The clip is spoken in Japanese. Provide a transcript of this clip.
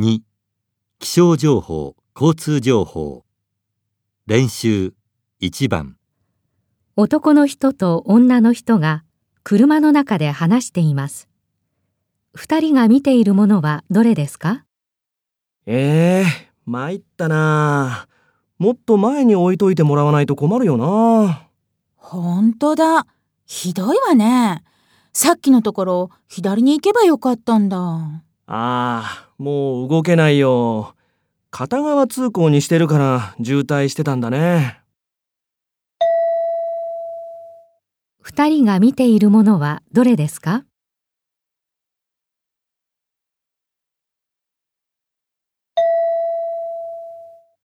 2気象情報交通情報練習1番男の人と女の人が車の中で話しています。二人が見ているものはどれですか？ええ参ったなもっと前に置いといてもらわないと困るよなほんとだ。ひどいわね。さっきのところ左に行けばよかったんだ。ああ、もう動けないよ。片側通行にしてるから渋滞してたんだね。二人が見ているものはどれですか？